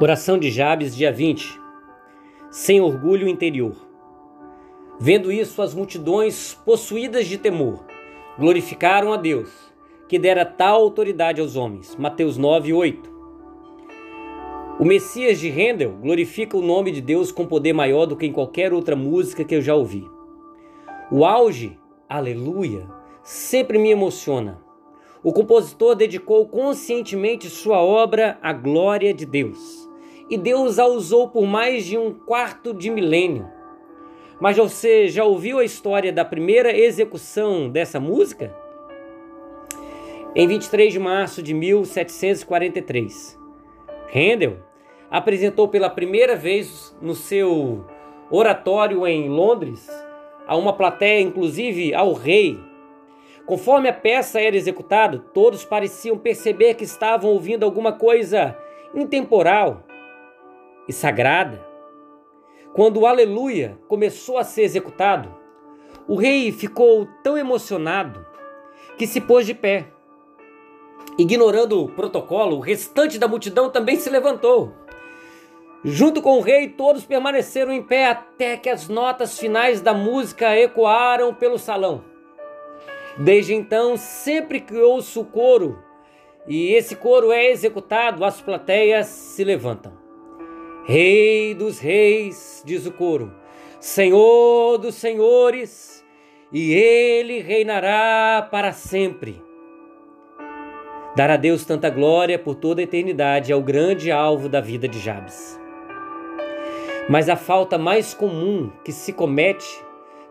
Oração de Jabes, dia 20. Sem orgulho interior. Vendo isso, as multidões, possuídas de temor, glorificaram a Deus, que dera tal autoridade aos homens. Mateus 9, 8. O Messias de Handel glorifica o nome de Deus com poder maior do que em qualquer outra música que eu já ouvi. O auge, aleluia, sempre me emociona. O compositor dedicou conscientemente sua obra à glória de Deus e Deus a usou por mais de um quarto de milênio. Mas você já ouviu a história da primeira execução dessa música? Em 23 de março de 1743, Handel apresentou pela primeira vez no seu oratório em Londres a uma plateia, inclusive ao rei. Conforme a peça era executada, todos pareciam perceber que estavam ouvindo alguma coisa intemporal e sagrada. Quando o Aleluia começou a ser executado, o rei ficou tão emocionado que se pôs de pé. Ignorando o protocolo, o restante da multidão também se levantou. Junto com o rei, todos permaneceram em pé até que as notas finais da música ecoaram pelo salão. Desde então, sempre que ouço o coro e esse coro é executado, as plateias se levantam. Rei dos reis, diz o coro, Senhor dos senhores, e ele reinará para sempre. Dar a Deus tanta glória por toda a eternidade é o grande alvo da vida de Jabes. Mas a falta mais comum que se comete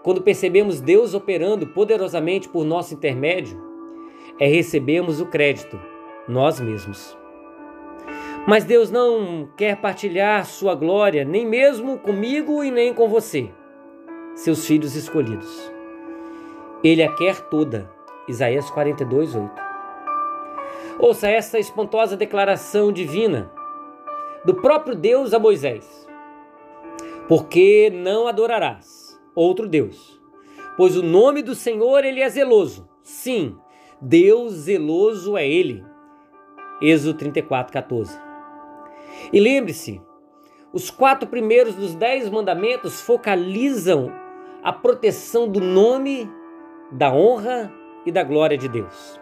quando percebemos Deus operando poderosamente por nosso intermédio é recebermos o crédito nós mesmos. Mas Deus não quer partilhar sua glória nem mesmo comigo e nem com você, seus filhos escolhidos. Ele a quer toda. Isaías 42, 8. Ouça essa espantosa declaração divina do próprio Deus a Moisés: Porque não adorarás outro Deus, pois o nome do Senhor ele é zeloso. Sim, Deus zeloso é ele. Êxodo 34, 14. E lembre-se, os quatro primeiros dos dez mandamentos focalizam a proteção do nome, da honra e da glória de Deus.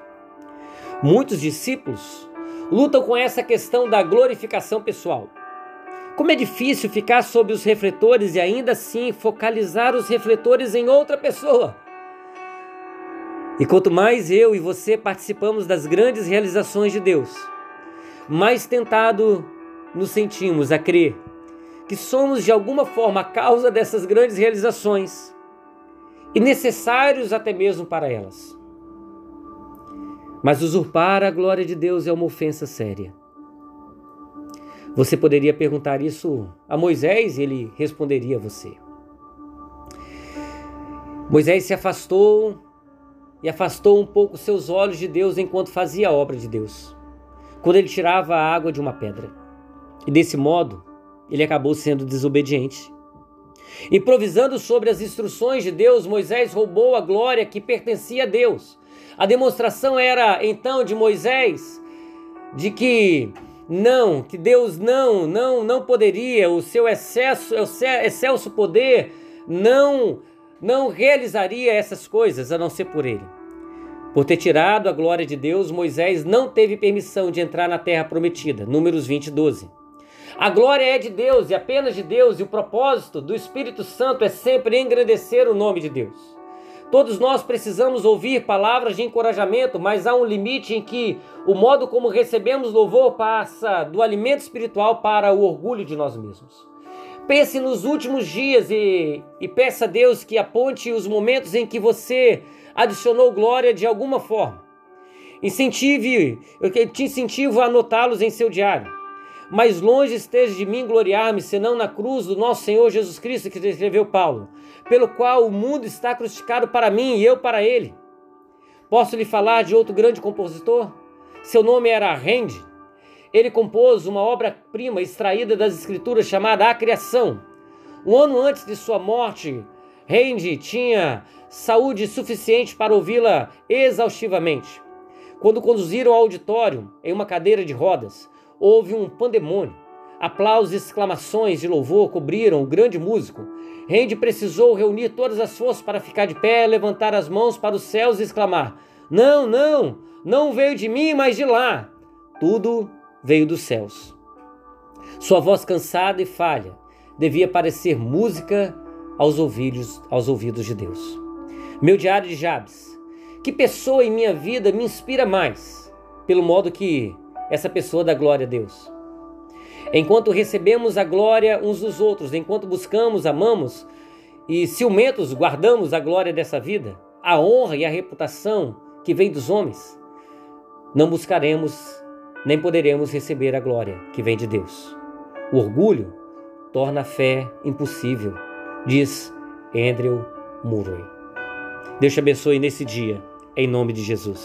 Muitos discípulos lutam com essa questão da glorificação pessoal. Como é difícil ficar sob os refletores e ainda assim focalizar os refletores em outra pessoa. E quanto mais eu e você participamos das grandes realizações de Deus, mais tentado nos sentimos a crer que somos de alguma forma a causa dessas grandes realizações e necessários até mesmo para elas. Mas usurpar a glória de Deus é uma ofensa séria. Você poderia perguntar isso a Moisés e ele responderia a você. Moisés se afastou e afastou um pouco seus olhos de Deus enquanto fazia a obra de Deus, quando ele tirava a água de uma pedra. E desse modo, ele acabou sendo desobediente. Improvisando sobre as instruções de Deus, Moisés roubou a glória que pertencia a Deus. A demonstração era então de Moisés de que não, que Deus não, não, não poderia, o seu excesso, o seu excelso poder não não realizaria essas coisas a não ser por ele. Por ter tirado a glória de Deus, Moisés não teve permissão de entrar na terra prometida. Números 20, 12. A glória é de Deus e apenas de Deus, e o propósito do Espírito Santo é sempre engrandecer o nome de Deus. Todos nós precisamos ouvir palavras de encorajamento, mas há um limite em que o modo como recebemos louvor passa do alimento espiritual para o orgulho de nós mesmos. Pense nos últimos dias e, e peça a Deus que aponte os momentos em que você adicionou glória de alguma forma. Incentive, eu te incentivo a anotá-los em seu diário. Mais longe esteja de mim gloriar-me, senão na cruz do nosso Senhor Jesus Cristo, que descreveu Paulo, pelo qual o mundo está crucificado para mim e eu para ele. Posso lhe falar de outro grande compositor? Seu nome era Rende. Ele compôs uma obra-prima extraída das Escrituras chamada A Criação. Um ano antes de sua morte, Rende tinha saúde suficiente para ouvi-la exaustivamente. Quando conduziram ao auditório em uma cadeira de rodas, houve um pandemônio. Aplausos e exclamações de louvor cobriram o grande músico. Randy precisou reunir todas as forças para ficar de pé, levantar as mãos para os céus e exclamar: Não, não, não veio de mim, mas de lá. Tudo veio dos céus. Sua voz cansada e falha devia parecer música aos ouvidos, aos ouvidos de Deus. Meu diário de Jabes. Que pessoa em minha vida me inspira mais? Pelo modo que essa pessoa dá glória a Deus. Enquanto recebemos a glória uns dos outros, enquanto buscamos, amamos e ciumentos guardamos a glória dessa vida, a honra e a reputação que vem dos homens, não buscaremos nem poderemos receber a glória que vem de Deus. O orgulho torna a fé impossível, diz Andrew Murray. Deus te abençoe nesse dia, em nome de Jesus.